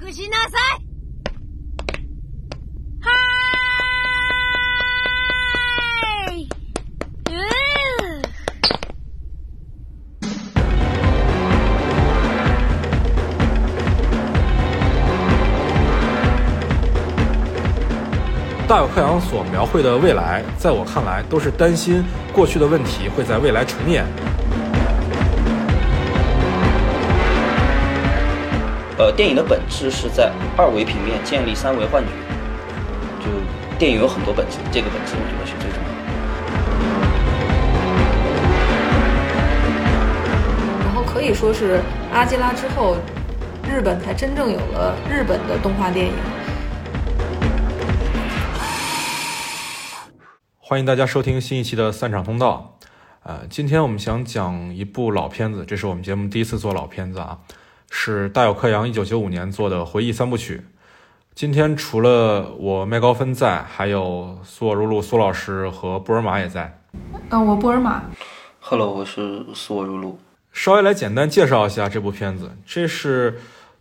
くしなさいはーいうー大有克洋所描绘的未来，在我看来，都是担心过去的问题会在未来重演。 呃，电影的本质是在二维平面建立三维幻觉，就电影有很多本质，这个本质我觉得是最重要的。然后可以说是阿基拉之后，日本才真正有了日本的动画电影。欢迎大家收听新一期的散场通道。呃，今天我们想讲一部老片子，这是我们节目第一次做老片子啊，是大有克洋一九九五年做的回忆三部曲。今天除了我麦高芬在，还有苏尔如露苏老师和布尔玛也在。呃，我布尔玛，Hello，我是苏我如露。稍微来简单介绍一下这部片子，这是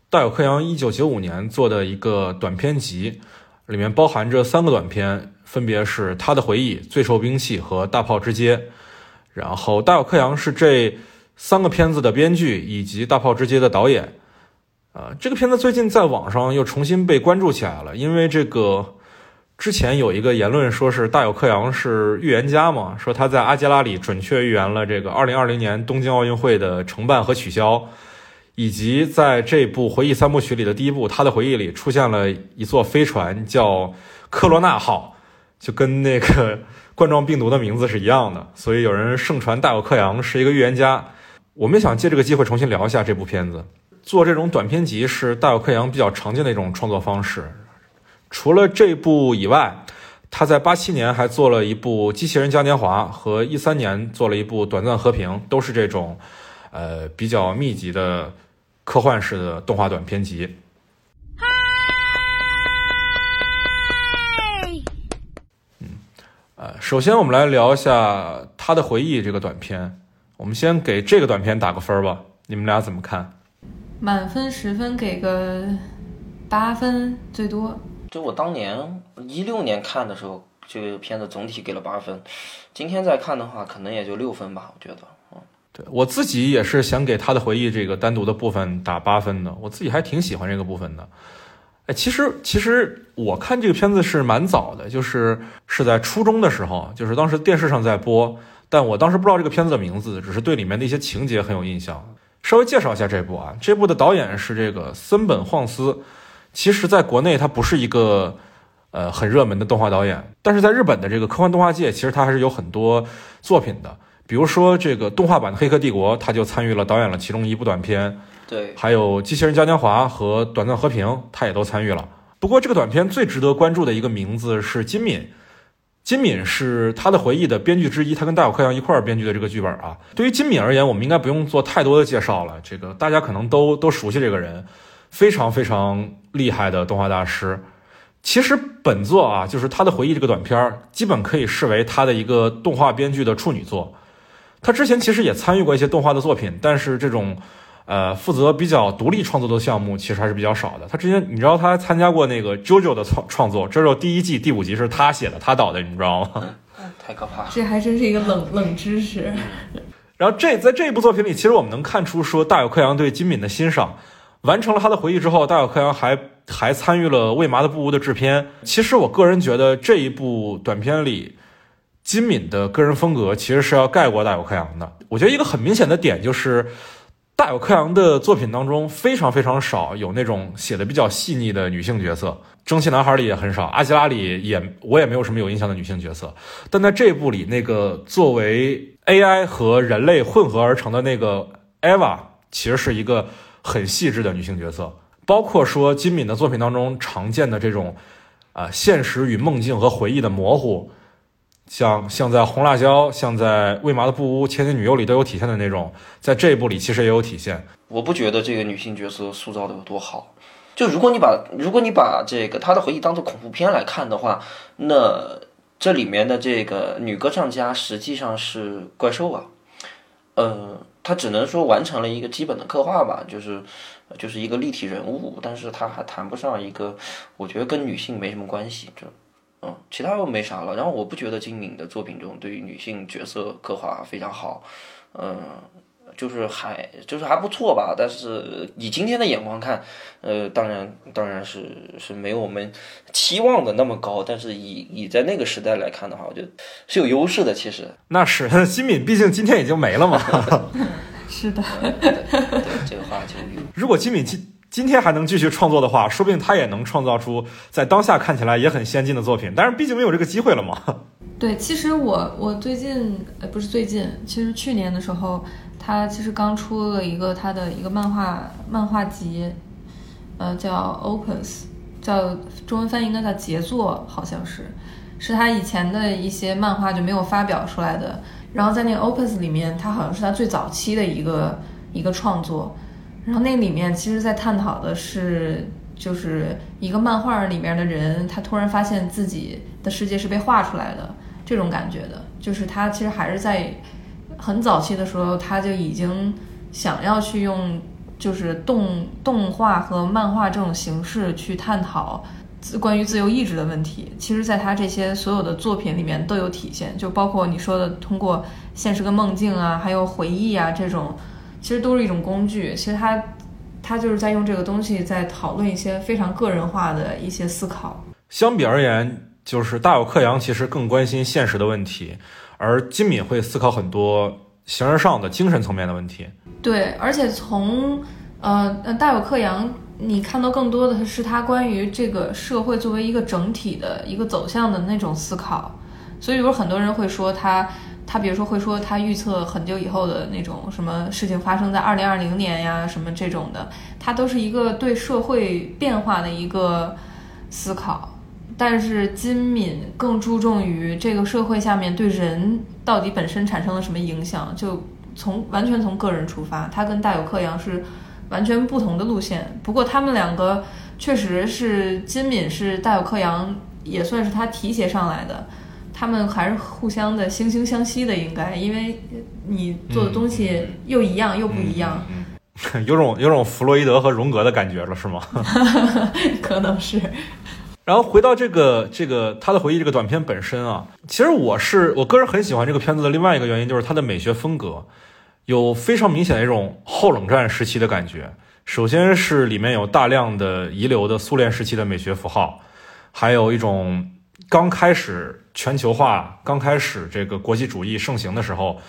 大有克洋一九九五年做的一个短片集，里面包含着三个短片，分别是《他的回忆》《最受兵器》和《大炮之街》。然后大有克洋是这三个片子的编剧以及《大炮之街》的导演。呃，这个片子最近在网上又重新被关注起来了，因为这个之前有一个言论说是大有克洋是预言家嘛，说他在阿基拉里准确预言了这个2020年东京奥运会的承办和取消，以及在这部回忆三部曲里的第一部《他的回忆》里出现了一座飞船叫科罗纳号，就跟那个冠状病毒的名字是一样的，所以有人盛传大有克洋是一个预言家。我们也想借这个机会重新聊一下这部片子。做这种短片集是大有克洋比较常见的一种创作方式。除了这部以外，他在八七年还做了一部《机器人嘉年华》，和一三年做了一部《短暂和平》，都是这种呃比较密集的科幻式的动画短片集。嗯呃，首先我们来聊一下他的回忆这个短片。我们先给这个短片打个分儿吧，你们俩怎么看？满分十分给个八分最多。就我当年一六年看的时候，这个片子总体给了八分，今天再看的话，可能也就六分吧，我觉得。嗯，对我自己也是想给他的回忆这个单独的部分打八分的，我自己还挺喜欢这个部分的。哎，其实其实我看这个片子是蛮早的，就是是在初中的时候，就是当时电视上在播，但我当时不知道这个片子的名字，只是对里面的一些情节很有印象。稍微介绍一下这部啊，这部的导演是这个森本晃司，其实在国内他不是一个呃很热门的动画导演，但是在日本的这个科幻动画界，其实他还是有很多作品的。比如说这个动画版的《黑客帝国》，他就参与了导演了其中一部短片，对，还有《机器人嘉年华》和《短暂和平》，他也都参与了。不过这个短片最值得关注的一个名字是金敏，金敏是他的回忆的编剧之一，他跟大有克洋一块儿编剧的这个剧本啊。对于金敏而言，我们应该不用做太多的介绍了，这个大家可能都都熟悉这个人，非常非常厉害的动画大师。其实本作啊，就是他的回忆这个短片儿，基本可以视为他的一个动画编剧的处女作。他之前其实也参与过一些动画的作品，但是这种，呃，负责比较独立创作的项目其实还是比较少的。他之前你知道他还参加过那个 JoJo 的创创作，JoJo 第一季第五集是他写的，他导的，你知道吗？太可怕了。这还真是一个冷冷知识。然后这在这一部作品里，其实我们能看出说大有克洋对金敏的欣赏。完成了他的回忆之后，大有克洋还还参与了《为麻的布屋》的制片。其实我个人觉得这一部短片里，金敏的个人风格其实是要盖过大有克洋的。我觉得一个很明显的点就是，大有克洋的作品当中非常非常少有那种写的比较细腻的女性角色，《蒸汽男孩》里也很少，《阿基拉》里也我也没有什么有印象的女性角色。但在这部里，那个作为 AI 和人类混合而成的那个 Eva，其实是一个很细致的女性角色。包括说金敏的作品当中常见的这种，啊、现实与梦境和回忆的模糊，像像在《红辣椒》、像在《未麻的布屋》《千金女优》里都有体现的那种，在这一部里其实也有体现。我不觉得这个女性角色塑造的有多好。就如果你把如果你把这个她的回忆当做恐怖片来看的话，那这里面的这个女歌唱家实际上是怪兽啊。呃，她只能说完成了一个基本的刻画吧，就是就是一个立体人物，但是她还谈不上一个，我觉得跟女性没什么关系，这。嗯，其他又没啥了。然后我不觉得金敏的作品中对于女性角色刻画非常好，嗯，就是还就是还不错吧。但是以今天的眼光看，呃，当然当然是是没有我们期望的那么高。但是以以在那个时代来看的话，我觉得是有优势的。其实那是金敏，毕竟今天已经没了嘛。是的，对这个话就有。如果金敏今今天还能继续创作的话，说不定他也能创造出在当下看起来也很先进的作品。但是毕竟没有这个机会了嘛。对，其实我我最近呃不是最近，其实去年的时候，他其实刚出了一个他的一个漫画漫画集，呃叫 Opus，叫中文翻译应该叫杰作，好像是，是他以前的一些漫画就没有发表出来的。然后在那个 Opus 里面，他好像是他最早期的一个一个创作。然后那里面其实，在探讨的是，就是一个漫画里面的人，他突然发现自己的世界是被画出来的这种感觉的。就是他其实还是在很早期的时候，他就已经想要去用就是动动画和漫画这种形式去探讨关于自由意志的问题。其实，在他这些所有的作品里面都有体现，就包括你说的通过现实跟梦境啊，还有回忆啊这种。其实都是一种工具，其实他，他就是在用这个东西在讨论一些非常个人化的一些思考。相比而言，就是大有克洋其实更关心现实的问题，而金敏会思考很多形而上的精神层面的问题。对，而且从呃大有克洋，你看到更多的是他关于这个社会作为一个整体的一个走向的那种思考。所以有很多人会说他。他比如说会说他预测很久以后的那种什么事情发生在二零二零年呀，什么这种的，他都是一个对社会变化的一个思考。但是金敏更注重于这个社会下面对人到底本身产生了什么影响，就从完全从个人出发。他跟大有克洋是完全不同的路线。不过他们两个确实是金敏是大有克洋也算是他提携上来的。他们还是互相的惺惺相惜的，应该，因为你做的东西又一样又不一样，有种有种弗洛伊德和荣格的感觉了，是吗？可能是。然后回到这个这个他的回忆这个短片本身啊，其实我是我个人很喜欢这个片子的另外一个原因就是它的美学风格有非常明显的一种后冷战时期的感觉。首先是里面有大量的遗留的苏联时期的美学符号，还有一种。刚开始全球化，刚开始这个国际主义盛行的时候，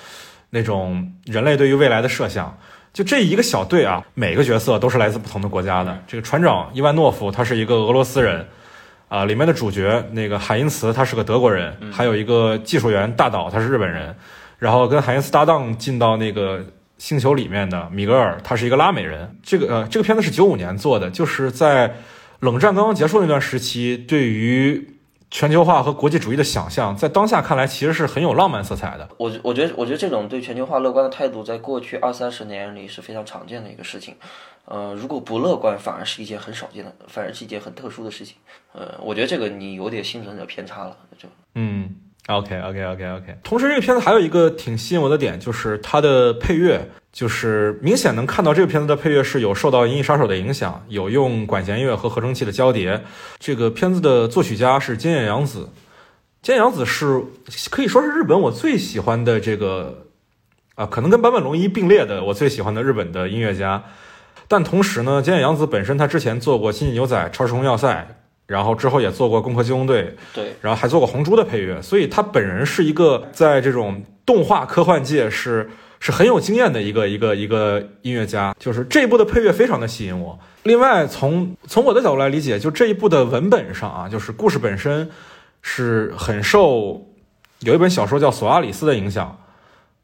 那种人类对于未来的设想，就这一个小队啊，每个角色都是来自不同的国家的。这个船长伊万诺夫他是一个俄罗斯人，啊，里面的主角那个海因茨他是个德国人，还有一个技术员大岛他是日本人，然后跟海因茨搭档进到那个星球里面的米格尔他是一个拉美人。这个呃，这个片子是九五年做的，就是在冷战刚刚结束那段时期，对于。全球化和国际主义的想象，在当下看来其实是很有浪漫色彩的。我我觉得，我觉得这种对全球化乐观的态度，在过去二三十年里是非常常见的一个事情。呃，如果不乐观，反而是一件很少见的，反而是一件很特殊的事情。呃，我觉得这个你有点幸存者偏差了，就嗯。OK OK OK OK。同时，这个片子还有一个挺吸引我的点，就是它的配乐，就是明显能看到这个片子的配乐是有受到《银翼杀手》的影响，有用管弦乐和合成器的交叠。这个片子的作曲家是菅野洋子，菅野洋子是可以说是日本我最喜欢的这个啊，可能跟坂本龙一并列的我最喜欢的日本的音乐家。但同时呢，菅野洋子本身他之前做过《星际牛仔》《超时空要塞》。然后之后也做过《攻壳机动队》，对，然后还做过《红猪》的配乐，所以他本人是一个在这种动画科幻界是是很有经验的一个一个一个音乐家。就是这一部的配乐非常的吸引我。另外，从从我的角度来理解，就这一部的文本上啊，就是故事本身是很受有一本小说叫《索阿里斯》的影响。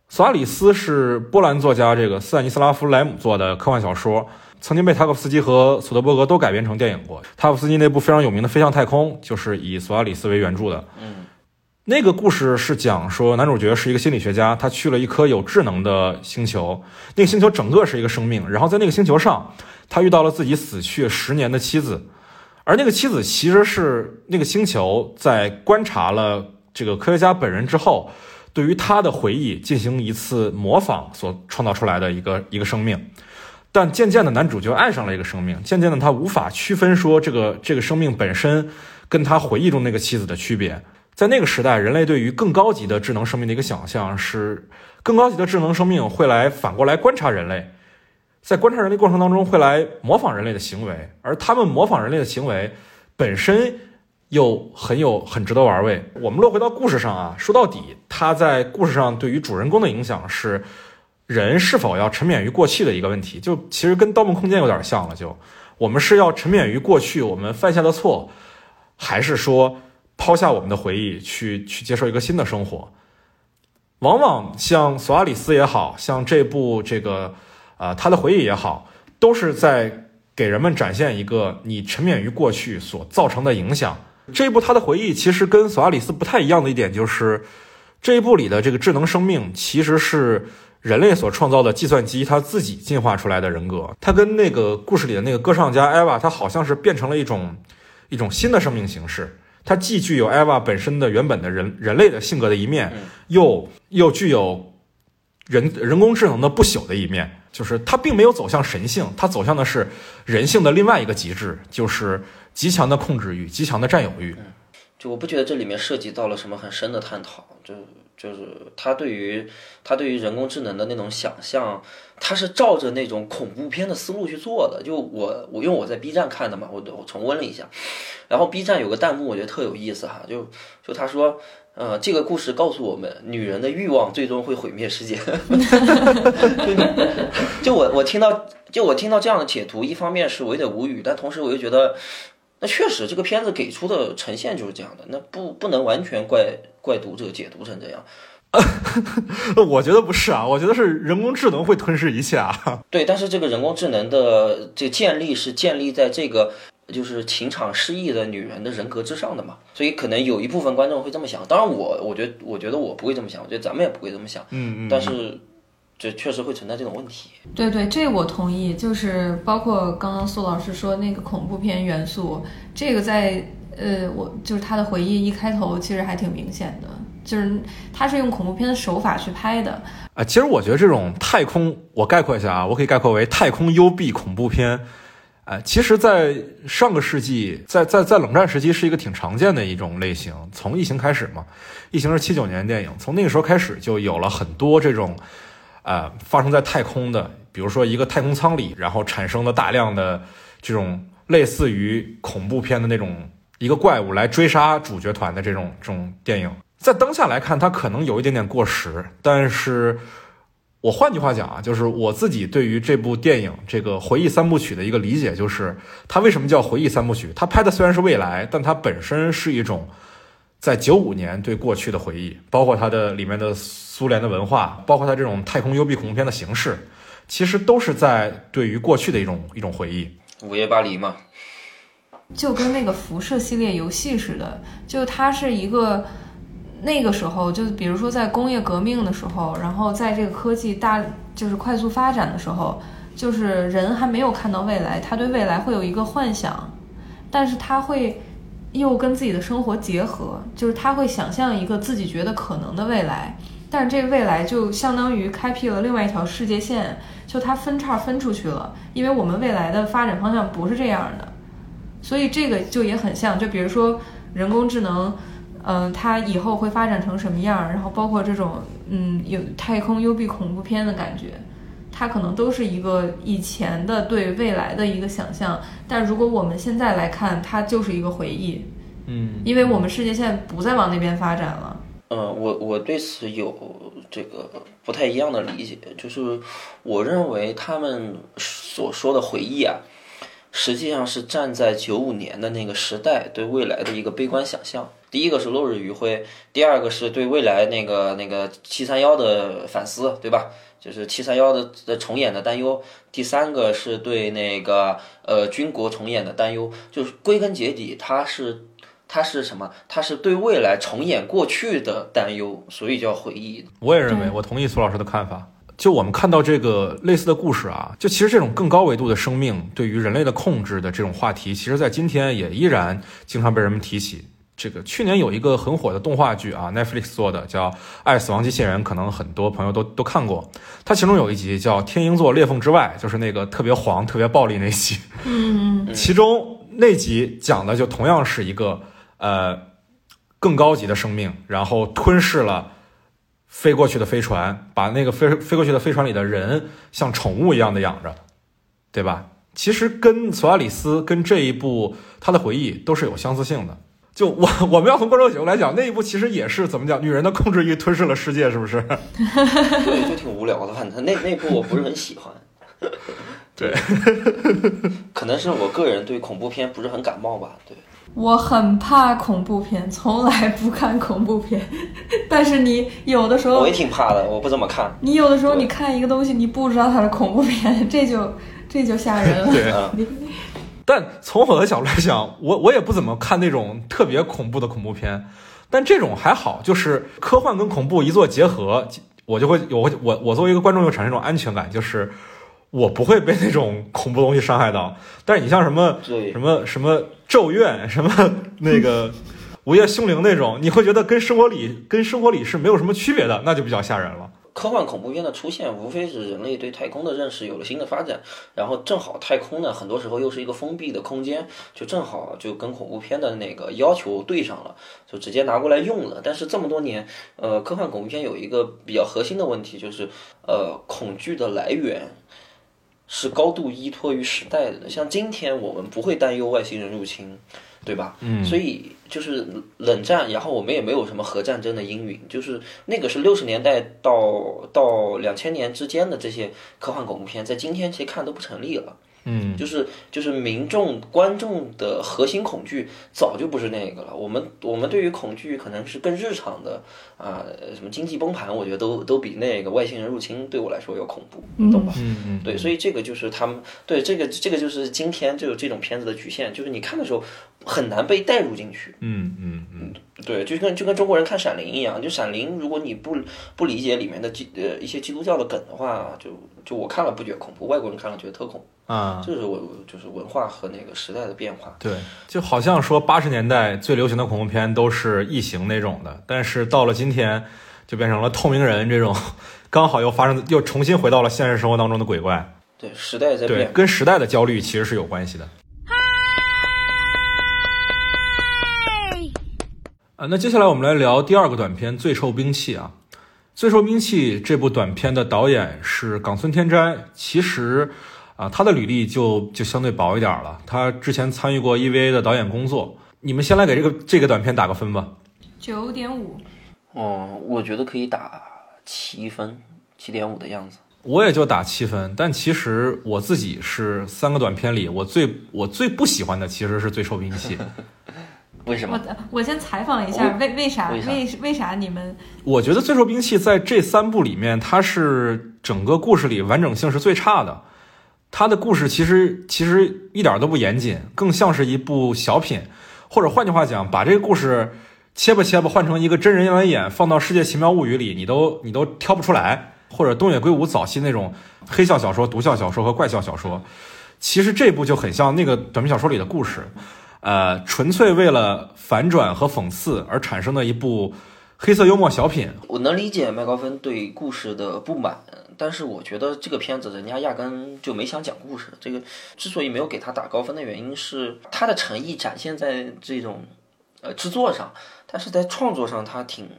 索阿里斯是波兰作家这个斯坦尼斯拉夫莱姆做的科幻小说。曾经被塔可夫斯基和索德伯格都改编成电影过。塔可夫斯基那部非常有名的《飞向太空》就是以索阿里斯为原著的。嗯，那个故事是讲说男主角是一个心理学家，他去了一颗有智能的星球，那个星球整个是一个生命。然后在那个星球上，他遇到了自己死去十年的妻子，而那个妻子其实是那个星球在观察了这个科学家本人之后，对于他的回忆进行一次模仿所创造出来的一个一个生命。但渐渐的，男主就爱上了一个生命。渐渐的，他无法区分说这个这个生命本身跟他回忆中那个妻子的区别。在那个时代，人类对于更高级的智能生命的一个想象是，更高级的智能生命会来反过来观察人类，在观察人类过程当中会来模仿人类的行为，而他们模仿人类的行为本身又很有很值得玩味。我们落回到故事上啊，说到底，他在故事上对于主人公的影响是。人是否要沉湎于过去的一个问题，就其实跟《盗梦空间》有点像了。就我们是要沉湎于过去我们犯下的错，还是说抛下我们的回忆去去接受一个新的生活？往往像索阿里斯也好像这部这个啊他的回忆也好，都是在给人们展现一个你沉湎于过去所造成的影响。这一部他的回忆其实跟索阿里斯不太一样的一点就是，这一部里的这个智能生命其实是。人类所创造的计算机，它自己进化出来的人格，它跟那个故事里的那个歌唱家艾娃，它好像是变成了一种一种新的生命形式。它既具有艾娃本身的原本的人人类的性格的一面，又又具有人人工智能的不朽的一面。就是它并没有走向神性，它走向的是人性的另外一个极致，就是极强的控制欲、极强的占有欲。就我不觉得这里面涉及到了什么很深的探讨，就。就是他对于他对于人工智能的那种想象，他是照着那种恐怖片的思路去做的。就我我因为我在 B 站看的嘛，我我重温了一下，然后 B 站有个弹幕，我觉得特有意思哈。就就他说，呃，这个故事告诉我们，女人的欲望最终会毁灭世界。就我我听到就我听到这样的解读，一方面是我有点无语，但同时我又觉得。那确实，这个片子给出的呈现就是这样的，那不不能完全怪怪读者解读成这样。我觉得不是啊，我觉得是人工智能会吞噬一切啊。对，但是这个人工智能的这建立是建立在这个就是情场失意的女人的人格之上的嘛，所以可能有一部分观众会这么想。当然，我我觉得我觉得我不会这么想，我觉得咱们也不会这么想。嗯嗯。但是。这确实会存在这种问题。对对，这我同意。就是包括刚刚苏老师说那个恐怖片元素，这个在呃，我就是他的回忆一开头其实还挺明显的，就是他是用恐怖片的手法去拍的。啊，其实我觉得这种太空，我概括一下啊，我可以概括为太空幽闭恐怖片。哎，其实，在上个世纪，在在在冷战时期是一个挺常见的一种类型。从异形开始嘛，异形是七九年的电影，从那个时候开始就有了很多这种。呃，发生在太空的，比如说一个太空舱里，然后产生了大量的这种类似于恐怖片的那种一个怪物来追杀主角团的这种这种电影，在当下来看，它可能有一点点过时。但是我换句话讲啊，就是我自己对于这部电影这个回忆三部曲的一个理解，就是它为什么叫回忆三部曲？它拍的虽然是未来，但它本身是一种。在九五年对过去的回忆，包括它的里面的苏联的文化，包括它这种太空幽闭恐怖片的形式，其实都是在对于过去的一种一种回忆。午夜巴黎嘛，就跟那个辐射系列游戏似的，就它是一个那个时候，就比如说在工业革命的时候，然后在这个科技大就是快速发展的时候，就是人还没有看到未来，他对未来会有一个幻想，但是他会。又跟自己的生活结合，就是他会想象一个自己觉得可能的未来，但是这个未来就相当于开辟了另外一条世界线，就它分叉分出去了，因为我们未来的发展方向不是这样的，所以这个就也很像，就比如说人工智能，嗯，它以后会发展成什么样，然后包括这种嗯有太空幽闭恐怖片的感觉。它可能都是一个以前的对未来的一个想象，但如果我们现在来看，它就是一个回忆，嗯，因为我们世界现在不再往那边发展了。嗯，我我对此有这个不太一样的理解，就是我认为他们所说的回忆啊，实际上是站在九五年的那个时代对未来的一个悲观想象。第一个是落日余晖，第二个是对未来那个那个七三幺的反思，对吧？就是七三幺的的重演的担忧，第三个是对那个呃军国重演的担忧，就是归根结底，它是它是什么？它是对未来重演过去的担忧，所以叫回忆。我也认为，我同意苏老师的看法。就我们看到这个类似的故事啊，就其实这种更高维度的生命对于人类的控制的这种话题，其实在今天也依然经常被人们提起。这个去年有一个很火的动画剧啊，Netflix 做的叫《爱死亡机器人》，可能很多朋友都都看过。它其中有一集叫《天鹰座裂缝之外》，就是那个特别黄、特别暴力那集。嗯嗯其中那集讲的就同样是一个呃更高级的生命，然后吞噬了飞过去的飞船，把那个飞飞过去的飞船里的人像宠物一样的养着，对吧？其实跟索亚里斯跟这一部他的回忆都是有相似性的。就 我我们要从观众角度来讲，那一部其实也是怎么讲，女人的控制欲吞噬了世界，是不是？对，就挺无聊的。反正那那部我不是很喜欢。对，可能是我个人对恐怖片不是很感冒吧。对，我很怕恐怖片，从来不看恐怖片。但是你有的时候我也，挺怕的，我不怎么看。你有的时候你看一个东西，你不知道它是恐怖片，这就这就吓人了。对啊，但从我的角度来讲，我我也不怎么看那种特别恐怖的恐怖片，但这种还好，就是科幻跟恐怖一做结合，我就会我会我我作为一个观众就产生一种安全感，就是我不会被那种恐怖东西伤害到。但是你像什么对什么什么咒怨，什么那个午夜凶铃那种，你会觉得跟生活里跟生活里是没有什么区别的，那就比较吓人了。科幻恐怖片的出现，无非是人类对太空的认识有了新的发展，然后正好太空呢，很多时候又是一个封闭的空间，就正好就跟恐怖片的那个要求对上了，就直接拿过来用了。但是这么多年，呃，科幻恐怖片有一个比较核心的问题，就是呃，恐惧的来源。是高度依托于时代的，像今天我们不会担忧外星人入侵，对吧？嗯所以就是冷战，然后我们也没有什么核战争的阴云，就是那个是六十年代到到两千年之间的这些科幻恐怖片，在今天其实看都不成立了。嗯，就是就是民众观众的核心恐惧早就不是那个了。我们我们对于恐惧可能是更日常的啊、什么经济崩盘，我觉得都都比那个外星人入侵对我来说要恐怖，你懂吧？嗯嗯，对，所以这个就是他们对这个这个就是今天就有这种片子的局限，就是你看的时候很难被带入进去。嗯嗯嗯，对，就跟就跟中国人看《闪灵》一样，就《闪灵》，如果你不不理解里面的基呃一些基督教的梗的话，就就我看了不觉得恐怖，外国人看了觉得特恐怖。啊，这是我就是文化和那个时代的变化。对，就好像说八十年代最流行的恐怖片都是异形那种的，但是到了今天，就变成了透明人这种，刚好又发生，又重新回到了现实生活当中的鬼怪。对，时代在，变。跟时代的焦虑其实是有关系的。啊，那接下来我们来聊第二个短片《最臭兵器》啊，《最臭兵器》这部短片的导演是冈村天斋，其实啊，他的履历就就相对薄一点了，他之前参与过 EVA 的导演工作。你们先来给这个这个短片打个分吧。九点五，哦，我觉得可以打七分，七点五的样子。我也就打七分，但其实我自己是三个短片里我最我最不喜欢的其实是最臭兵器。为什么？我我先采访一下，为为啥为啥为为啥你们我觉得最兽兵器在这三部里面，它是整个故事里完整性是最差的。它的故事其实其实一点都不严谨，更像是一部小品，或者换句话讲，把这个故事切吧切吧换成一个真人来演，放到《世界奇妙物语》里，你都你都挑不出来。或者东野圭吾早期那种黑笑小说、毒笑小说和怪笑小说，其实这部就很像那个短篇小说里的故事，呃，纯粹为了反转和讽刺而产生的一部黑色幽默小品。我能理解麦高芬对故事的不满，但是我觉得这个片子人家压根就没想讲故事。这个之所以没有给他打高分的原因是他的诚意展现在这种呃制作上，但是在创作上他挺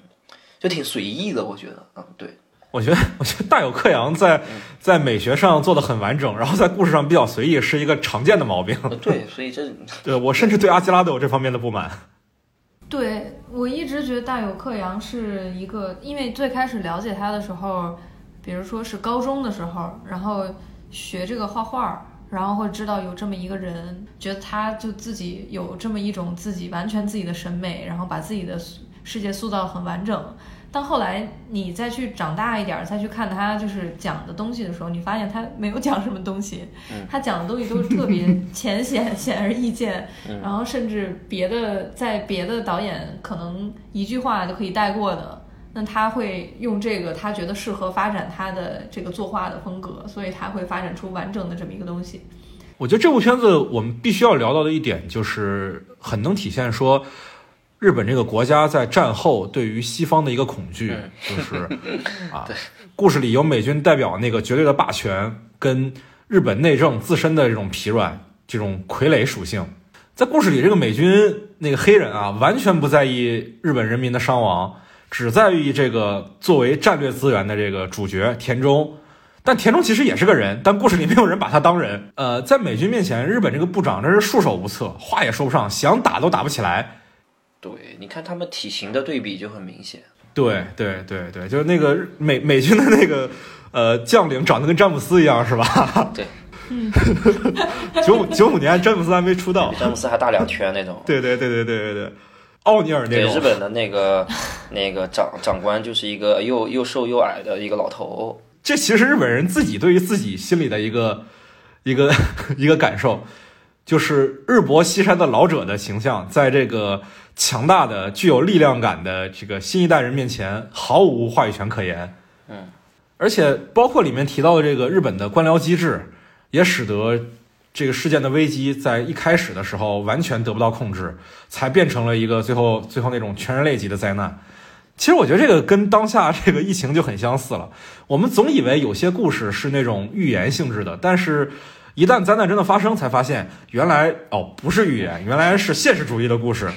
就挺随意的，我觉得，嗯，对。我觉得，我觉得大有克洋在在美学上做的很完整，然后在故事上比较随意，是一个常见的毛病。呃对，所以这 对我甚至对阿基拉都有这方面的不满。对我一直觉得大有克洋是一个，因为最开始了解他的时候，比如说是高中的时候，然后学这个画画，然后会知道有这么一个人，觉得他就自己有这么一种自己完全自己的审美，然后把自己的世界塑造很完整。但后来你再去长大一点儿，再去看他就是讲的东西的时候，你发现他没有讲什么东西，他讲的东西都是特别 浅显、显而易见，然后甚至别的在别的导演可能一句话就可以带过的，那他会用这个他觉得适合发展他的这个作画的风格，所以他会发展出完整的这么一个东西。我觉得这部片子我们必须要聊到的一点，就是很能体现说，日本这个国家在战后对于西方的一个恐惧，就是 啊，故事里有美军代表那个绝对的霸权，跟日本内政自身的这种疲软，这种傀儡属性。在故事里，这个美军那个黑人啊，完全不在意日本人民的伤亡，只在意这个作为战略资源的这个主角田中。但田中其实也是个人，但故事里没有人把他当人。呃，在美军面前，日本这个部长真是束手无策，话也说不上，想打都打不起来。对，你看他们体型的对比就很明显。对对对对，就是那个美美军的那个呃将领长得跟詹姆斯一样，是吧？对，九五九五年詹姆斯还没出道比，詹姆斯还大两圈那种。对对对对对对对，奥尼尔那对，日。本的那个那个长长官就是一个又又瘦又矮的一个老头。这其实日本人自己对于自己心里的一个一个 一个感受，就是日薄西山的老者的形象，在这个强大的、具有力量感的这个新一代人面前，毫无话语权可言。嗯，而且包括里面提到的这个日本的官僚机制，也使得这个事件的危机在一开始的时候完全得不到控制，才变成了一个最后最后那种全人类级的灾难。其实我觉得这个跟当下这个疫情就很相似了。我们总以为有些故事是那种预言性质的，但是一旦灾难真的发生，才发现原来哦不是预言，原来是现实主义的故事。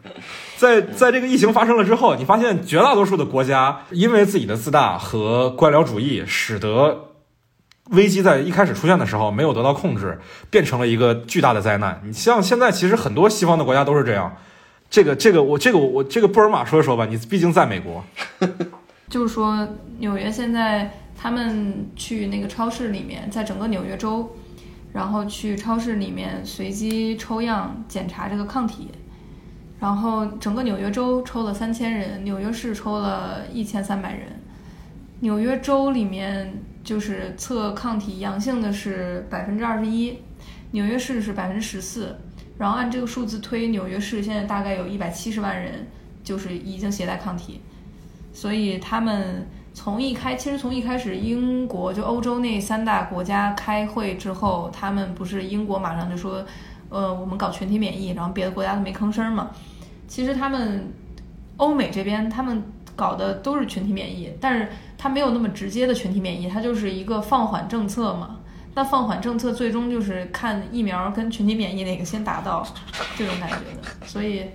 在在这个疫情发生了之后，你发现绝大多数的国家因为自己的自大和官僚主义，使得危机在一开始出现的时候没有得到控制，变成了一个巨大的灾难。你像现在，其实很多西方的国家都是这样。这个这个我这个我我这个布尔玛说一说吧，你 毕竟在美国。就是说，纽约现在他们去那个超市里面，在整个纽约州，然后去超市里面随机抽样检查这个抗体，然后整个纽约州抽了三千人，纽约市抽了一千三百人。纽约州里面就是测抗体阳性的是百分之二十一，纽约市是百分之十四。然后按这个数字推，纽约市现在大概有一百七十万人就是已经携带抗体。所以他们从一开，其实从一开始，英国就欧洲那三大国家开会之后，他们不是英国马上就说，呃，我们搞群体免疫，然后别的国家都没吭声嘛。其实他们欧美这边他们搞的都是群体免疫，但是它没有那么直接的群体免疫，它就是一个放缓政策嘛。那放缓政策最终就是看疫苗跟群体免疫哪个先达到，这种感觉的。所以。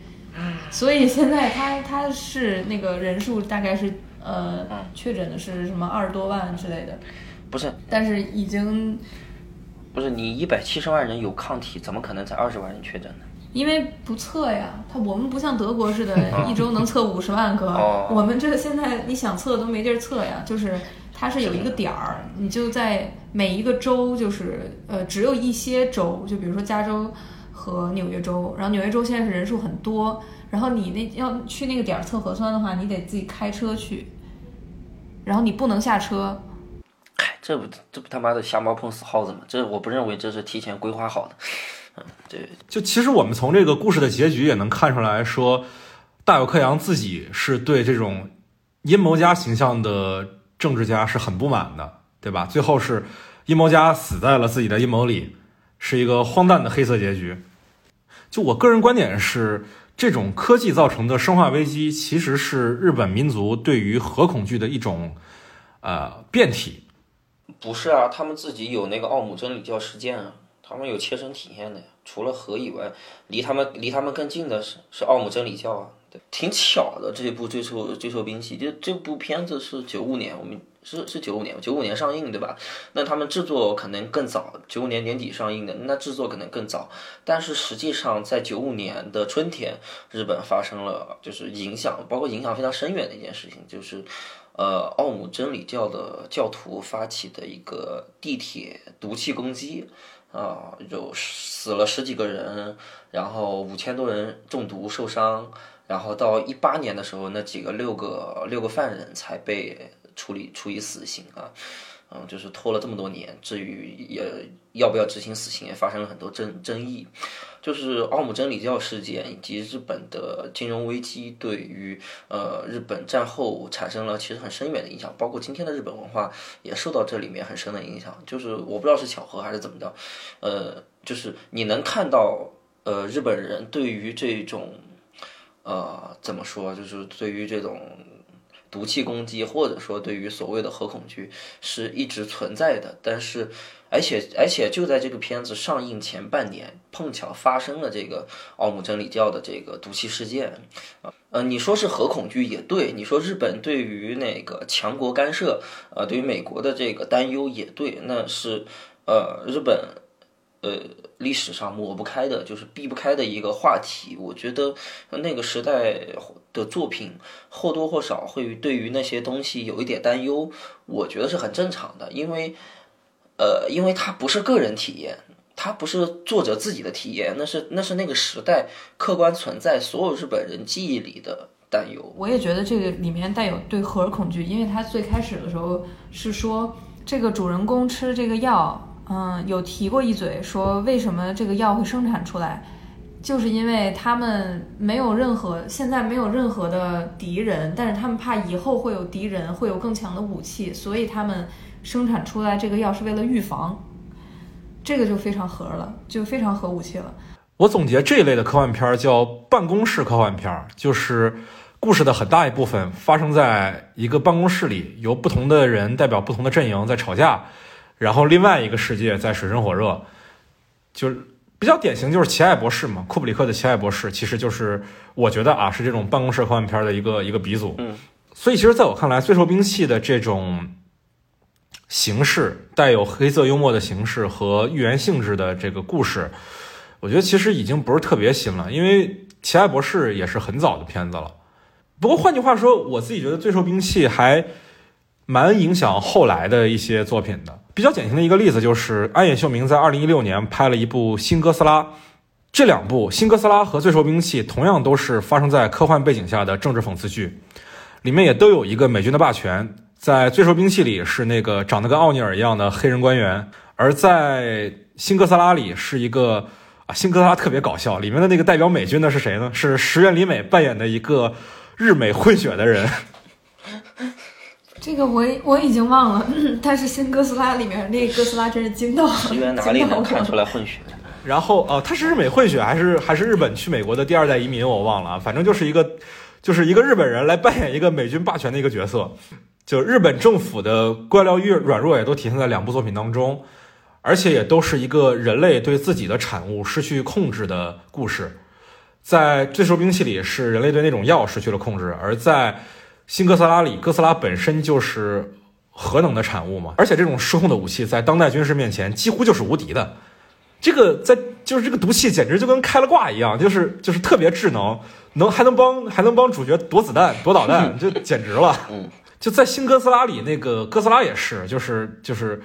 所以现在他他是那个人数大概是呃确诊的是什么二十多万之类的，不是但是已经不是，你一百七十万人有抗体，怎么可能才二十万人确诊呢？因为不测呀，他我们不像德国似的，一周能测五十万个，哦我们这现在你想测都没地儿测呀，就是它是有一个点儿，你就在每一个州，就是呃只有一些州，就比如说加州和纽约州，然后纽约州现在是人数很多，然后你那要去那个点儿测核酸的话，你得自己开车去，然后你不能下车，嗨，这不这不他妈的瞎猫碰死耗子吗？这我不认为这是提前规划好的。嗯，对，就其实我们从这个故事的结局也能看出来说，大有克洋自己是对这种阴谋家形象的政治家是很不满的，对吧？最后是阴谋家死在了自己的阴谋里，是一个荒诞的黑色结局。就我个人观点是，这种科技造成的生化危机，其实是日本民族对于核恐惧的一种呃变体。不是啊，他们自己有那个奥姆真理教事件啊，他们有切身体验的呀。除了核以外，离他们离他们更近的是是奥姆真理教啊。对，挺巧的这部《追求追求兵器》，就这部片子是九五年，我们是是九五年，九五年上映对吧？那他们制作可能更早，九五年年底上映的，那制作可能更早。但是实际上在九五年的春天，日本发生了就是影响，包括影响非常深远的一件事情，就是。呃，奥姆真理教的教徒发起的一个地铁毒气攻击，啊、有死了十几个人，然后五千多人中毒受伤，然后到一八年的时候，那几个六个六个犯人才被处理处以死刑啊，嗯，就是拖了这么多年，至于也要不要执行死刑，也发生了很多争争议。就是奥姆真理教事件以及日本的金融危机对于呃日本战后产生了其实很深远的影响，包括今天的日本文化也受到这里面很深的影响。就是我不知道是巧合还是怎么着，呃，就是你能看到呃日本人对于这种呃，怎么说，就是对于这种毒气攻击，或者说对于所谓的核恐惧，是一直存在的。但是，而且而且就在这个片子上映前半年，碰巧发生了这个奥姆真理教的这个毒气事件啊。呃，你说是核恐惧也对，你说日本对于那个强国干涉，呃，对于美国的这个担忧也对，那是呃日本。呃，历史上抹不开的，就是避不开的一个话题。我觉得那个时代的作品或多或少会对于那些东西有一点担忧，我觉得是很正常的，因为，呃，因为它不是个人体验，它不是作者自己的体验，那是那是那个时代客观存在所有日本人记忆里的担忧。我也觉得这个里面带有对核恐惧，因为他最开始的时候是说这个主人公吃这个药。嗯，有提过一嘴，说为什么这个药会生产出来，就是因为他们没有任何现在没有任何的敌人，但是他们怕以后会有敌人，会有更强的武器，所以他们生产出来这个药是为了预防。这个就非常核了，就非常核武器了。我总结这一类的科幻片叫办公室科幻片，就是故事的很大一部分发生在一个办公室里，由不同的人代表不同的阵营在吵架。然后另外一个世界在水深火热，就是比较典型，就是《奇爱博士》嘛，库布里克的《奇爱博士》其实就是我觉得啊是这种办公室科幻片的一个一个鼻祖。嗯，所以其实在我看来，《最受兵器》的这种形式，带有黑色幽默的形式和寓言性质的这个故事，我觉得其实已经不是特别新了，因为《奇爱博士》也是很早的片子了。不过换句话说，我自己觉得《最受兵器》还蛮影响后来的一些作品的。比较典型的一个例子就是安野秀明在二零一六年拍了一部《新哥斯拉》，这两部《新哥斯拉》和《最受兵器》同样都是发生在科幻背景下的政治讽刺剧，里面也都有一个美军的霸权。在《最受兵器》里是那个长得跟奥尼尔一样的黑人官员，而在《新哥斯拉》里是一个啊，新哥斯拉特别搞笑，里面的那个代表美军的是谁呢？是石原里美扮演的一个日美混血的人。这个我我已经忘了，但是新哥斯拉里面那个哥斯拉真是惊到，石原哪里能看出来混血？然后哦，他是日美混血还是还是日本去美国的第二代移民？我忘了啊，反正就是一个就是一个日本人来扮演一个美军霸权的一个角色，就日本政府的官僚与软弱也都体现在两部作品当中，而且也都是一个人类对自己的产物失去控制的故事。在最受兵器里是人类对那种药失去了控制，而在新哥斯拉里，哥斯拉本身就是核能的产物嘛，而且这种失控的武器在当代军事面前几乎就是无敌的。这个在就是这个毒气简直就跟开了挂一样，就是就是特别智能，能还能帮还能帮主角躲子弹、躲导弹，就简直了。嗯，就在新哥斯拉里，那个哥斯拉也是，就是就是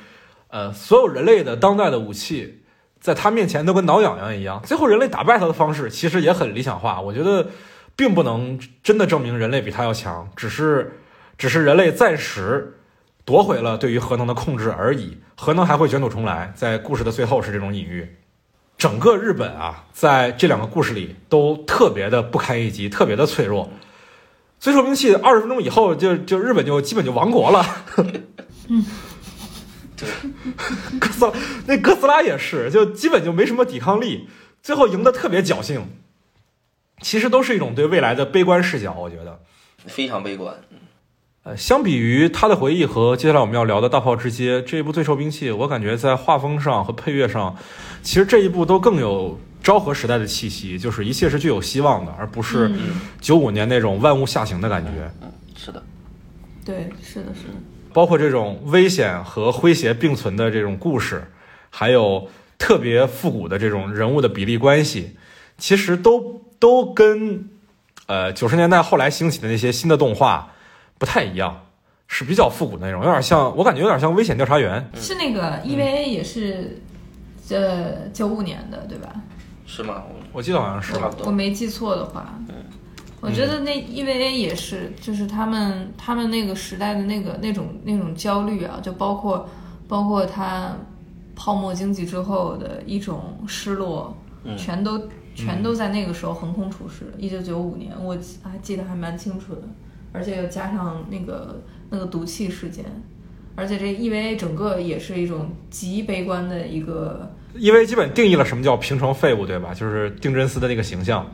呃，所有人类的当代的武器在他面前都跟挠痒痒一样。最后人类打败他的方式其实也很理想化，我觉得。并不能真的证明人类比它要强，只是，只是人类暂时夺回了对于核能的控制而已。核能还会卷土重来，在故事的最后是这种隐喻。整个日本啊，在这两个故事里都特别的不堪一击，特别的脆弱。最受兵器二十分钟以后，就就日本就基本就亡国了。嗯，对，哥斯拉那哥斯拉也是，就基本就没什么抵抗力，最后赢得特别侥幸。其实都是一种对未来的悲观视角，我觉得非常悲观。呃，相比于他的回忆和接下来我们要聊的大炮之街这一部最受兵器，我感觉在画风上和配乐上，其实这一部都更有昭和时代的气息，就是一切是具有希望的，而不是九五年那种万物下行的感觉。嗯，是的，对，是的，是的。包括这种危险和诙谐并存的这种故事，还有特别复古的这种人物的比例关系，其实都。都跟，呃，九十年代后来兴起的那些新的动画不太一样，是比较复古那种，有点像，我感觉有点像《危险调查员》。是那个 EVA 也是，呃，九五年的对吧？是吗？我记得好像是。我没记错的话，嗯，我觉得那 EVA 也是，就是他们他们那个时代的那个那种那种焦虑啊，就包括包括他泡沫经济之后的一种失落，全都。全都在那个时候横空出世。一九九五年，我还记得还蛮清楚的，而且又加上那个那个毒气事件，而且这 EVA 整个也是一种极悲观的一个。EVA 基本定义了什么叫平成废物，对吧？就是定真司的那个形象。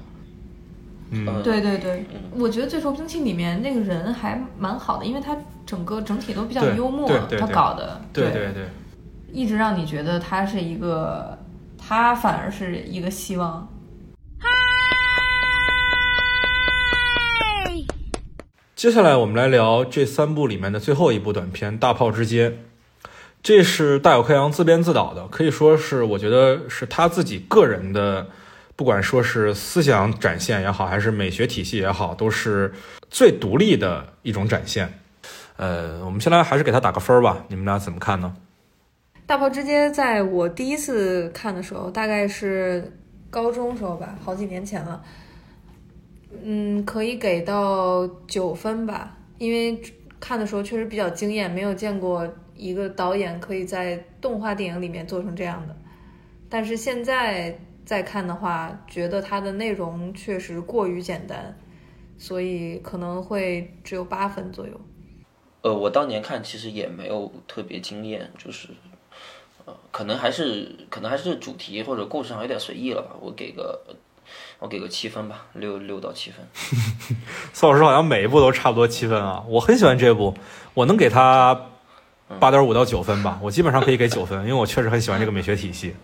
嗯，对对对，我觉得《最受兵器》里面那个人还蛮好的，因为他整个整体都比较幽默他对搞的，对对对，一直让你觉得他是一个，他反而是一个希望。接下来我们来聊这三部里面的最后一部短片《大炮之街》，这是大有克洋自编自导的，可以说是我觉得是他自己个人的，不管说是思想展现也好，还是美学体系也好，都是最独立的一种展现。呃，我们先来还是给他打个分儿吧，你们俩怎么看呢？《大炮之街》在我第一次看的时候，大概是高中时候吧，好几年前了。嗯，可以给到九分吧，因为看的时候确实比较惊艳，没有见过一个导演可以在动画电影里面做成这样的。但是现在再看的话，觉得它的内容确实过于简单，所以可能会只有八分左右。呃，我当年看其实也没有特别惊艳，就是，呃，可能还是可能还是主题或者故事上有点随意了吧。我给个我给个七分吧，六六到七分。宋老师好像每一部都差不多七分啊，我很喜欢这部，我能给他八点五到九分吧，我基本上可以给九分，因为我确实很喜欢这个美学体系。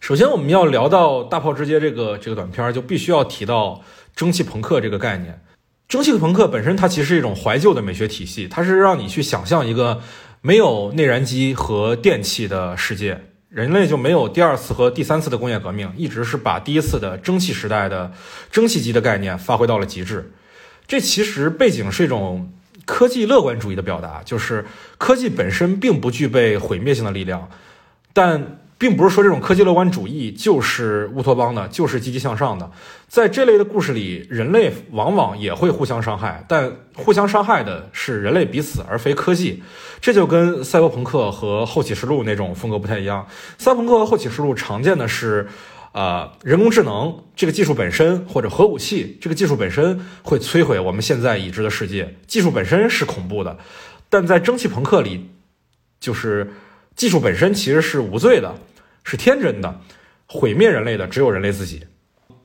首先，我们要聊到《大炮之街》这个这个短片，就必须要提到蒸汽朋克这个概念。蒸汽朋克本身它其实是一种怀旧的美学体系，它是让你去想象一个没有内燃机和电器的世界，人类就没有第二次和第三次的工业革命，一直是把第一次的蒸汽时代的蒸汽机的概念发挥到了极致。这其实背景是一种科技乐观主义的表达，就是科技本身并不具备毁灭性的力量，但并不是说这种科技乐观主义就是乌托邦的，就是积极向上的。在这类的故事里，人类往往也会互相伤害，但互相伤害的是人类彼此，而非科技。这就跟赛博朋克和后启示录那种风格不太一样。赛博朋克和后启示录常见的是，呃，人工智能这个技术本身，或者核武器这个技术本身会摧毁我们现在已知的世界，技术本身是恐怖的。但在蒸汽朋克里，就是技术本身其实是无罪的，是天真的，毁灭人类的只有人类自己。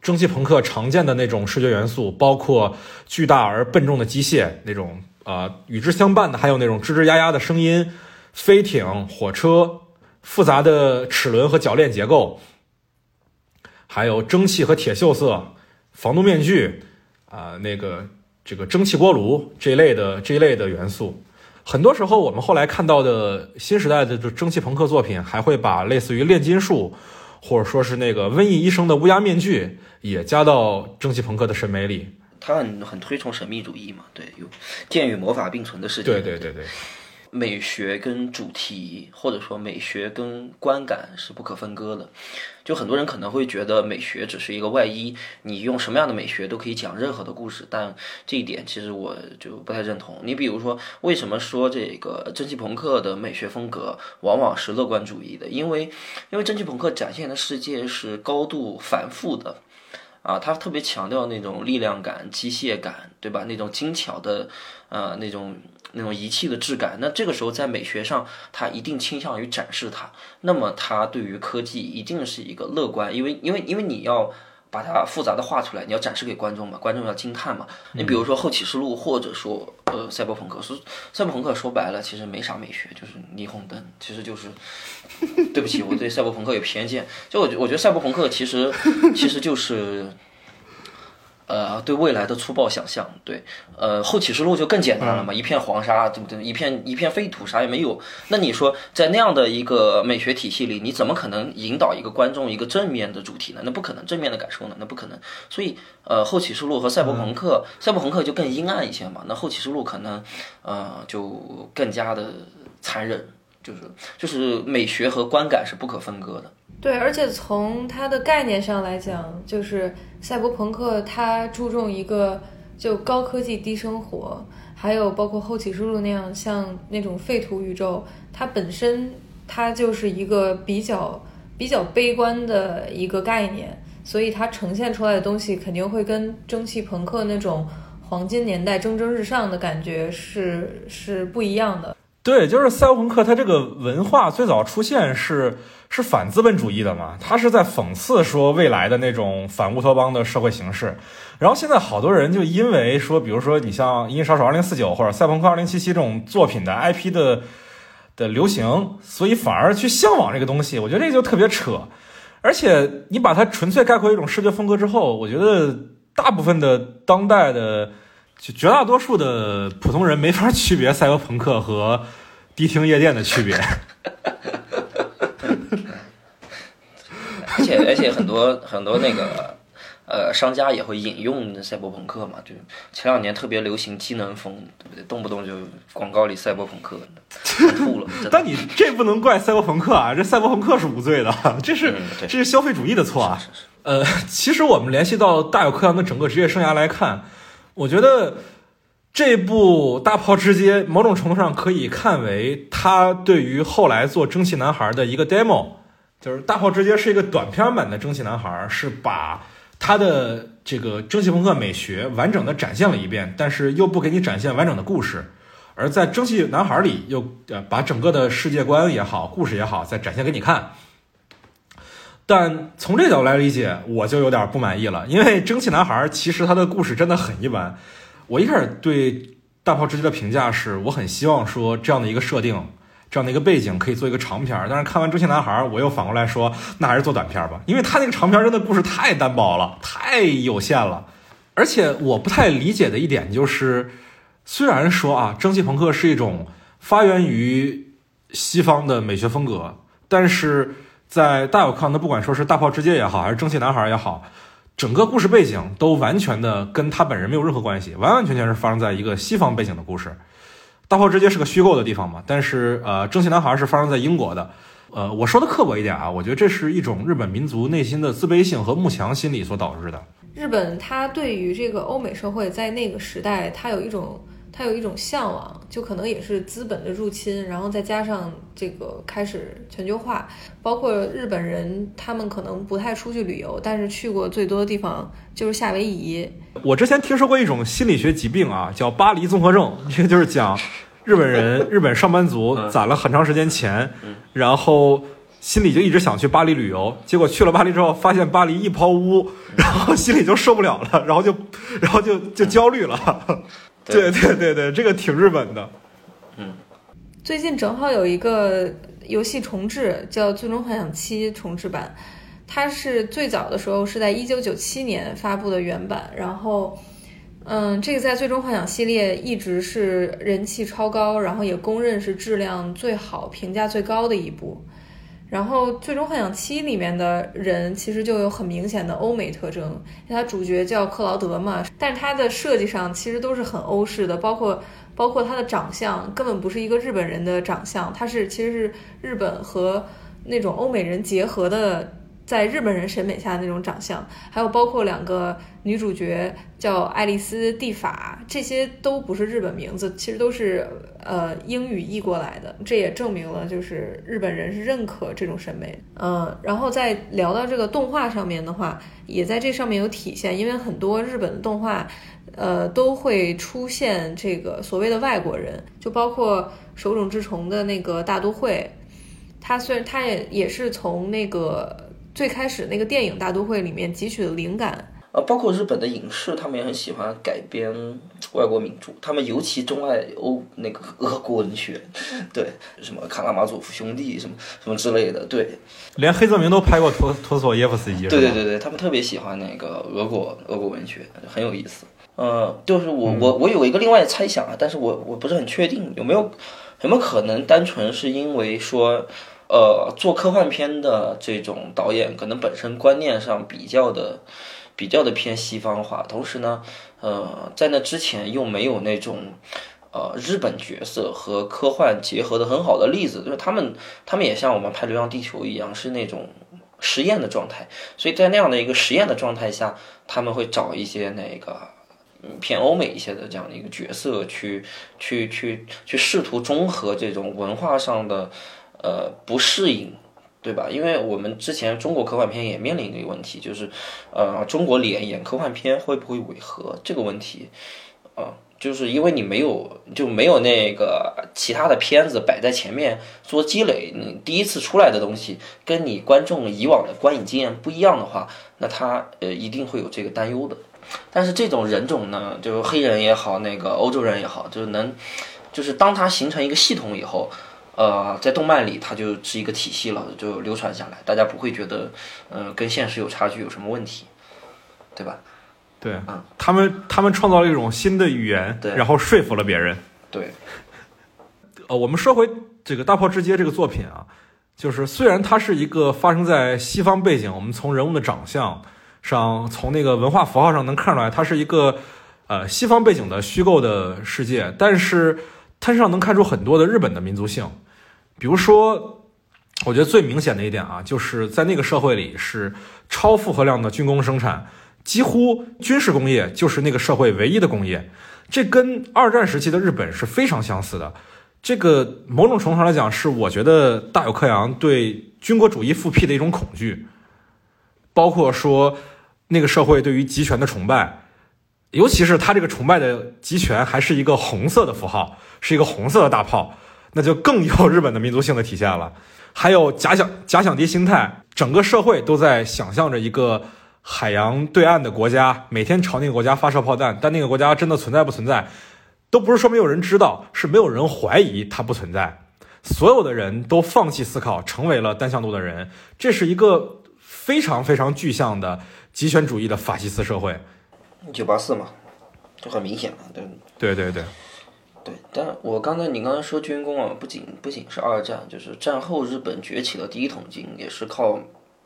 蒸汽朋克常见的那种视觉元素，包括巨大而笨重的机械，那种呃与之相伴的还有那种吱吱呀呀的声音，飞艇、火车，复杂的齿轮和铰链结构，还有蒸汽和铁锈色、防毒面具啊、那个这个蒸汽锅炉这一类的这一类的元素。很多时候，我们后来看到的新时代的就蒸汽朋克作品，还会把类似于炼金术，或者说是那个瘟疫医生的乌鸦面具，也加到蒸汽朋克的审美里。他很很推崇神秘主义嘛，对，有剑与魔法并存的世界。对对对对，美学跟主题，或者说美学跟观感是不可分割的。就很多人可能会觉得美学只是一个外衣，你用什么样的美学都可以讲任何的故事，但这一点其实我就不太认同。你比如说，为什么说这个蒸汽朋克的美学风格往往是乐观主义的？因为因为蒸汽朋克展现的世界是高度繁复的。啊，他特别强调那种力量感、机械感，对吧？那种精巧的，呃，那种那种仪器的质感。那这个时候在美学上，他一定倾向于展示它。那么他对于科技一定是一个乐观，因为因为因为你要把它复杂的画出来，你要展示给观众嘛，观众要惊叹嘛。你比如说后启示录，或者说呃赛博朋克，说赛博朋克说白了其实没啥美学，就是霓虹灯，其实就是。对不起，我对赛博朋克有偏见。就我觉，我觉得赛博朋克其实其实就是，呃，对未来的粗暴想象。对，呃，后启示录就更简单了嘛，一片黄沙，对不对？一片一片废土，啥也没有。那你说，在那样的一个美学体系里，你怎么可能引导一个观众一个正面的主题呢？那不可能，正面的感受呢？那不可能。所以，呃，后启示录和赛博朋克，赛博朋克就更阴暗一些嘛。那后启示录可能，呃，就更加的残忍。就是就是美学和观感是不可分割的。对，而且从它的概念上来讲，就是赛博朋克它注重一个就高科技低生活，还有包括后起之路那样像那种废土宇宙，它本身它就是一个比较比较悲观的一个概念，所以它呈现出来的东西肯定会跟蒸汽朋克那种黄金年代蒸蒸日上的感觉是是不一样的。对，就是赛博朋克，它这个文化最早出现是是反资本主义的嘛，它是在讽刺说未来的那种反乌托邦的社会形式。然后现在好多人就因为说，比如说你像《银翼杀手二零四九》或者《赛朋克二零七七》这种作品的 IP 的的流行，所以反而去向往这个东西。我觉得这就特别扯。而且你把它纯粹概括一种视觉风格之后，我觉得大部分的当代的。就绝大多数的普通人没法区别赛博朋克和迪厅夜店的区别，而且而且很多很多那个呃商家也会引用赛博朋克嘛，就前两年特别流行机能风，对不对？动不动就广告里赛博朋克，吐了。但你这不能怪赛博朋克啊，这赛博朋克是无罪的，这是这是消费主义的错啊。呃，其实我们联系到大有克洋的整个职业生涯来看。我觉得这部《大炮之街》某种程度上可以看为他对于后来做《蒸汽男孩》的一个 demo，就是《大炮之街》是一个短片版的《蒸汽男孩》，是把他的这个蒸汽朋克美学完整的展现了一遍，但是又不给你展现完整的故事，而在《蒸汽男孩》里又呃把整个的世界观也好，故事也好再展现给你看。但从这角度来理解，我就有点不满意了，因为《蒸汽男孩》其实他的故事真的很一般。我一开始对《大炮之街》的评价是，我很希望说这样的一个设定，这样的一个背景可以做一个长片儿。但是看完《蒸汽男孩》，我又反过来说，那还是做短片儿吧，因为他那个长片儿真的故事太单薄了，太有限了。而且我不太理解的一点就是，虽然说啊，蒸汽朋克是一种发源于西方的美学风格，但是。在大有康的，不管说是大炮之街也好，还是蒸汽男孩也好，整个故事背景都完全的跟他本人没有任何关系，完完全全是发生在一个西方背景的故事。大炮之街是个虚构的地方嘛，但是呃，蒸汽男孩是发生在英国的。呃，我说的刻薄一点啊，我觉得这是一种日本民族内心的自卑性和慕强心理所导致的。日本它对于这个欧美社会在那个时代，它有一种。他有一种向往，就可能也是资本的入侵，然后再加上这个开始全球化，包括日本人，他们可能不太出去旅游，但是去过最多的地方就是夏威夷。我之前听说过一种心理学疾病啊，叫巴黎综合症，这个就是讲日本人、日本上班族攒了很长时间钱，然后心里就一直想去巴黎旅游，结果去了巴黎之后，发现巴黎一抛污，然后心里就受不了了，然后就，然后就就焦虑了。对对对对，这个挺日本的。嗯，最近正好有一个游戏重置，叫《最终幻想七》重置版。它是最早的时候是在一九九七年发布的原版，然后，嗯，这个在《最终幻想》系列一直是人气超高，然后也公认是质量最好、评价最高的一部。然后，《最终幻想七》里面的人其实就有很明显的欧美特征，因为他主角叫克劳德嘛，但是他的设计上其实都是很欧式的，包括包括他的长相根本不是一个日本人的长相，他是其实是日本和那种欧美人结合的。在日本人审美下的那种长相，还有包括两个女主角叫爱丽丝蒂法，这些都不是日本名字，其实都是呃英语译过来的。这也证明了就是日本人是认可这种审美。嗯，然后再聊到这个动画上面的话，也在这上面有体现，因为很多日本的动画，呃都会出现这个所谓的外国人，就包括手冢治虫的那个大都会，他虽然他也也是从那个。最开始那个电影《大都会》里面汲取的灵感，呃，包括日本的影视，他们也很喜欢改编外国名著，他们尤其钟爱欧那个俄国文学，对，什么卡拉马佐夫兄弟什么什么之类的，对，连黑泽明都拍过托托索耶夫斯基，对对对对，他们特别喜欢那个俄国俄国文学，很有意思。呃，就是我我我有一个另外的猜想啊，但是我我不是很确定有没有有没有可能单纯是因为说。呃，做科幻片的这种导演，可能本身观念上比较的、比较的偏西方化，同时呢，呃，在那之前又没有那种呃日本角色和科幻结合的很好的例子，就是他们他们也像我们拍《流浪地球》一样，是那种实验的状态，所以在那样的一个实验的状态下，他们会找一些那个偏欧美一些的这样的一个角色，去去去去试图中和这种文化上的。呃，不适应，对吧？因为我们之前中国科幻片也面临一个问题，就是，呃，中国脸演科幻片会不会违和这个问题，啊，就是因为你没有就没有那个其他的片子摆在前面做积累，你第一次出来的东西跟你观众以往的观影经验不一样的话，那他呃一定会有这个担忧的。但是这种人种呢，就是黑人也好，那个欧洲人也好，就是能，就是当它形成一个系统以后，呃，在动漫里它就是一个体系了，就流传下来，大家不会觉得，呃，跟现实有差距有什么问题，对吧？对嗯，他们他们创造了一种新的语言，对然后说服了别人。对，呃，我们说回这个《大炮之街》这个作品啊，就是虽然它是一个发生在西方背景，我们从人物的长相上，从那个文化符号上能看出来，它是一个呃西方背景的虚构的世界，但是它身上能看出很多的日本的民族性，比如说，我觉得最明显的一点啊，就是在那个社会里是超负荷量的军工生产，几乎军事工业就是那个社会唯一的工业。这跟二战时期的日本是非常相似的。这个某种程度上来讲，是我觉得大有克洋对军国主义复辟的一种恐惧，包括说那个社会对于集权的崇拜，尤其是他这个崇拜的集权还是一个红色的符号，是一个红色的大炮，那就更有日本的民族性的体现了。还有假想假想敌心态，整个社会都在想象着一个。海洋对岸的国家每天朝那个国家发射炮弹，但那个国家真的存在不存在，都不是说没有人知道，是没有人怀疑它不存在。所有的人都放弃思考，成为了单向度的人。这是一个非常非常具象的极权主义的法西斯社会。九八四嘛，就很明显了，对对对对，对。但我刚才你刚才说军工啊，不仅不仅是二战，就是战后日本崛起的第一桶金，也是靠。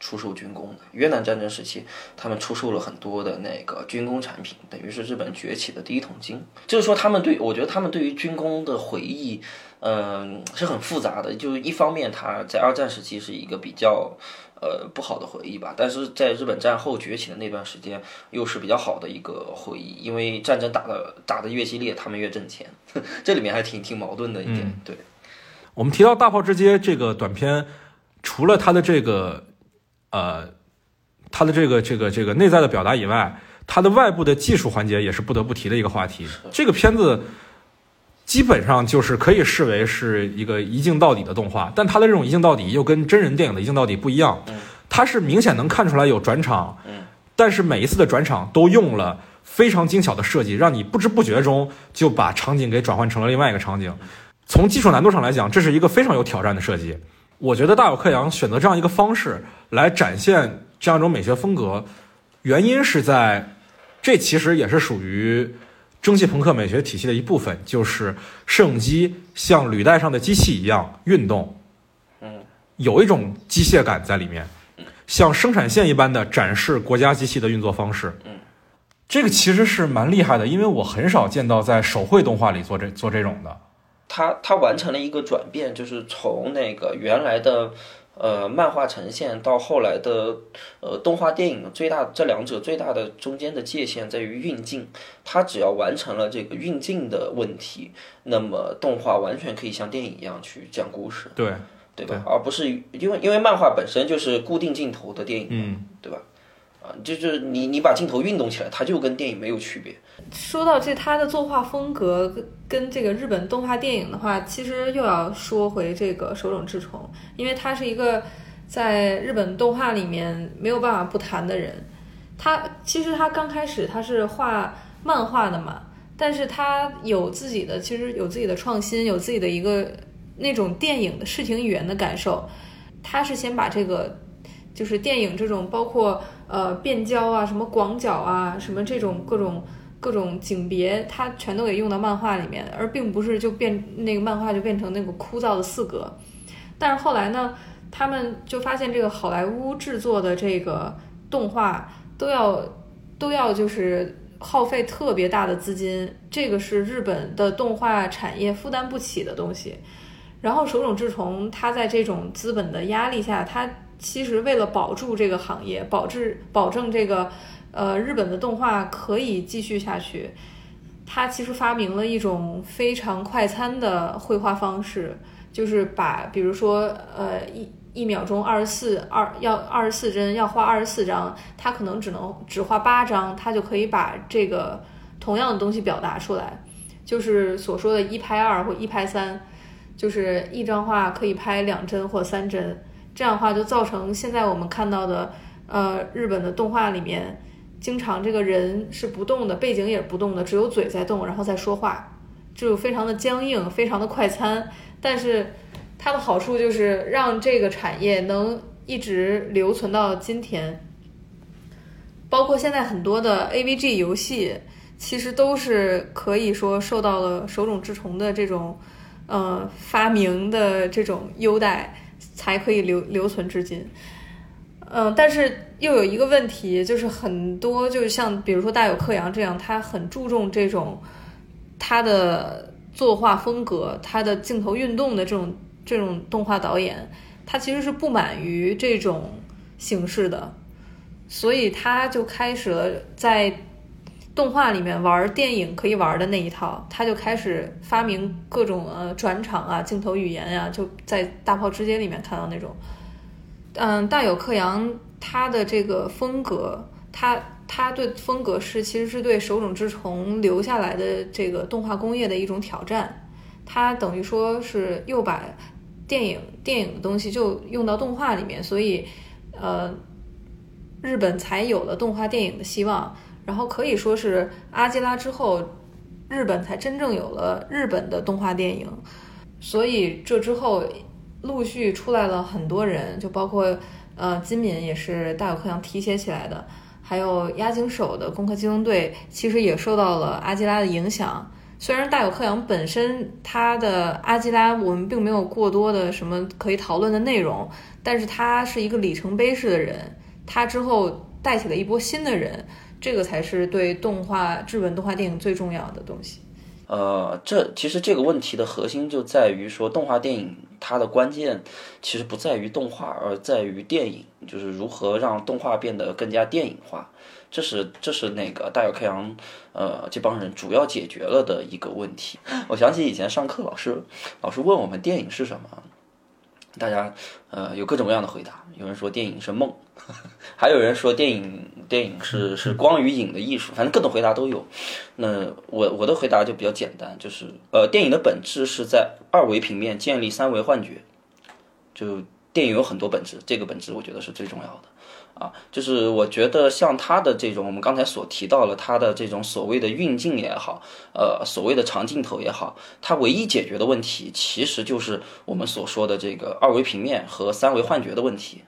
出售军工的越南战争时期，他们出售了很多的那个军工产品，等于是日本崛起的第一桶金。就是说，他们对我觉得他们对于军工的回忆，嗯，是很复杂的。就是一方面，他在二战时期是一个比较呃不好的回忆吧，但是在日本战后崛起的那段时间，又是比较好的一个回忆，因为战争打的打的越激烈，他们越挣钱。这里面还挺挺矛盾的一点。对，我们提到《大炮之街》这个短片，除了它的这个。呃，它的这个这个这个内在的表达以外，它的外部的技术环节也是不得不提的一个话题。这个片子基本上就是可以视为是一个一镜到底的动画，但它的这种一镜到底又跟真人电影的一镜到底不一样。它是明显能看出来有转场，但是每一次的转场都用了非常精巧的设计，让你不知不觉中就把场景给转换成了另外一个场景。从技术难度上来讲，这是一个非常有挑战的设计。我觉得大有克洋选择这样一个方式来展现这样一种美学风格，原因是在这其实也是属于蒸汽朋克美学体系的一部分，就是摄影机像履带上的机器一样运动，嗯，有一种机械感在里面，像生产线一般的展示国家机器的运作方式，嗯，这个其实是蛮厉害的，因为我很少见到在手绘动画里做这做这种的。它它完成了一个转变，就是从那个原来的呃漫画呈现到后来的呃动画电影，最大这两者最大的中间的界限在于运镜。它只要完成了这个运镜的问题，那么动画完全可以像电影一样去讲故事，对对吧？而不是因为因为漫画本身就是固定镜头的电影，嗯，对吧？啊，就是你你把镜头运动起来，它就跟电影没有区别。说到这，他的作画风格跟跟这个日本动画电影的话，其实又要说回这个手冢治虫，因为他是一个在日本动画里面没有办法不谈的人。他其实他刚开始他是画漫画的嘛，但是他有自己的，其实有自己的创新，有自己的一个那种电影的视听语言的感受。他是先把这个就是电影这种包括呃变焦啊、什么广角啊、什么这种各种。各种景别，它全都给用到漫画里面，而并不是就变那个漫画就变成那个枯燥的四格。但是后来呢，他们就发现这个好莱坞制作的这个动画都要都要就是耗费特别大的资金，这个是日本的动画产业负担不起的东西。然后手冢治虫他在这种资本的压力下，他其实为了保住这个行业，保质保证这个。呃，日本的动画可以继续下去。他其实发明了一种非常快餐的绘画方式，就是把，比如说，呃，一一秒钟二十四二要二十四帧，要画二十四张，他可能只能只画八张，他就可以把这个同样的东西表达出来。就是所说的一拍二或一拍三，就是一张画可以拍两帧或三帧，这样的话就造成现在我们看到的呃日本的动画里面，经常这个人是不动的，背景也是不动的，只有嘴在动，然后再说话，就非常的僵硬，非常的快餐。但是它的好处就是让这个产业能一直留存到今天。包括现在很多的 AVG 游戏，其实都是可以说受到了手冢治虫的这种，呃发明的这种优待，才可以留留存至今。嗯，但是又有一个问题，就是很多就是像比如说大有克洋这样，他很注重这种他的作画风格、他的镜头运动的这种这种动画导演，他其实是不满于这种形式的。所以他就开始了在动画里面玩电影可以玩的那一套，他就开始发明各种呃转场啊、镜头语言呀，就在《大炮之街》里面看到那种。嗯，大有克洋他的这个风格，他他对风格是其实是对手冢治虫留下来的这个动画工业的一种挑战。他等于说是又把电影电影的东西就用到动画里面，所以呃。日本才有了动画电影的希望，然后可以说是阿基拉之后，日本才真正有了日本的动画电影。所以这之后陆续出来了很多人，就包括呃金敏也是大有克洋提携起来的，还有押井守的《攻克机动队》其实也受到了阿基拉的影响。虽然大有克洋本身他的阿基拉我们并没有过多的什么可以讨论的内容，但是他是一个里程碑式的人。他之后带起了一波新的人，这个才是对动画日本动画电影最重要的东西。呃，这其实这个问题的核心就在于说，动画电影它的关键其实不在于动画，而在于电影，就是如何让动画变得更加电影化。这是这是那个大有克洋呃这帮人主要解决了的一个问题。我想起以前上课老师老师问我们电影是什么。大家呃有各种各样的回答，有人说电影是梦，还有人说电影电影是是光与影的艺术，反正各种回答都有。那我我的回答就比较简单，就是呃电影的本质是在二维平面建立三维幻觉，就电影有很多本质，这个本质我觉得是最重要的。啊，就是我觉得像他的这种，我们刚才所提到了他的这种所谓的运镜也好，呃，所谓的长镜头也好，它唯一解决的问题其实就是我们所说的这个二维平面和三维幻觉的问题。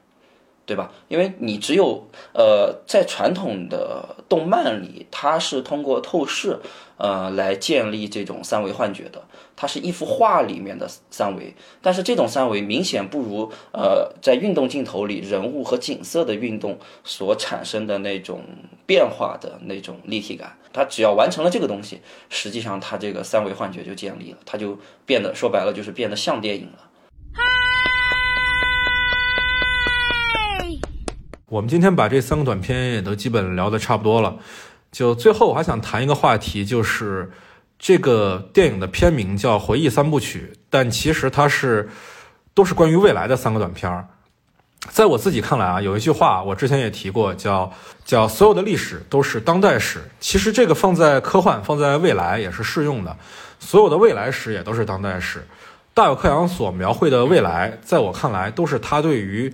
对吧？因为你只有呃，在传统的动漫里，它是通过透视呃来建立这种三维幻觉的，它是一幅画里面的三维，但是这种三维明显不如呃在运动镜头里人物和景色的运动所产生的那种变化的那种立体感。它只要完成了这个东西，实际上它这个三维幻觉就建立了，它就变得说白了就是变得像电影了。嗨我们今天把这三个短片也都基本聊得差不多了，就最后我还想谈一个话题，就是这个电影的片名叫《回忆三部曲》，但其实它是都是关于未来的三个短片儿。在我自己看来啊，有一句话我之前也提过，叫叫所有的历史都是当代史。其实这个放在科幻、放在未来也是适用的，所有的未来史也都是当代史。大有克洋所描绘的未来，在我看来都是他对于。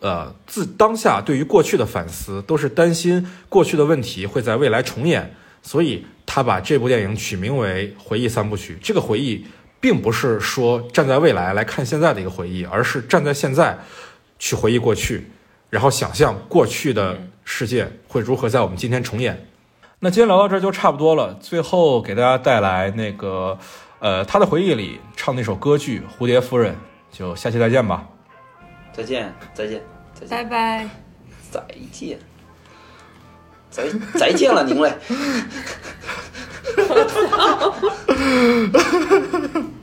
呃，自当下对于过去的反思，都是担心过去的问题会在未来重演，所以他把这部电影取名为《回忆三部曲》。这个回忆，并不是说站在未来来看现在的一个回忆，而是站在现在去回忆过去，然后想象过去的世界会如何在我们今天重演。那今天聊到这儿就差不多了，最后给大家带来那个，呃，他的回忆里唱那首歌剧《蝴蝶夫人》，就下期再见吧。再见，再见。拜拜，再见，再再见了您嘞，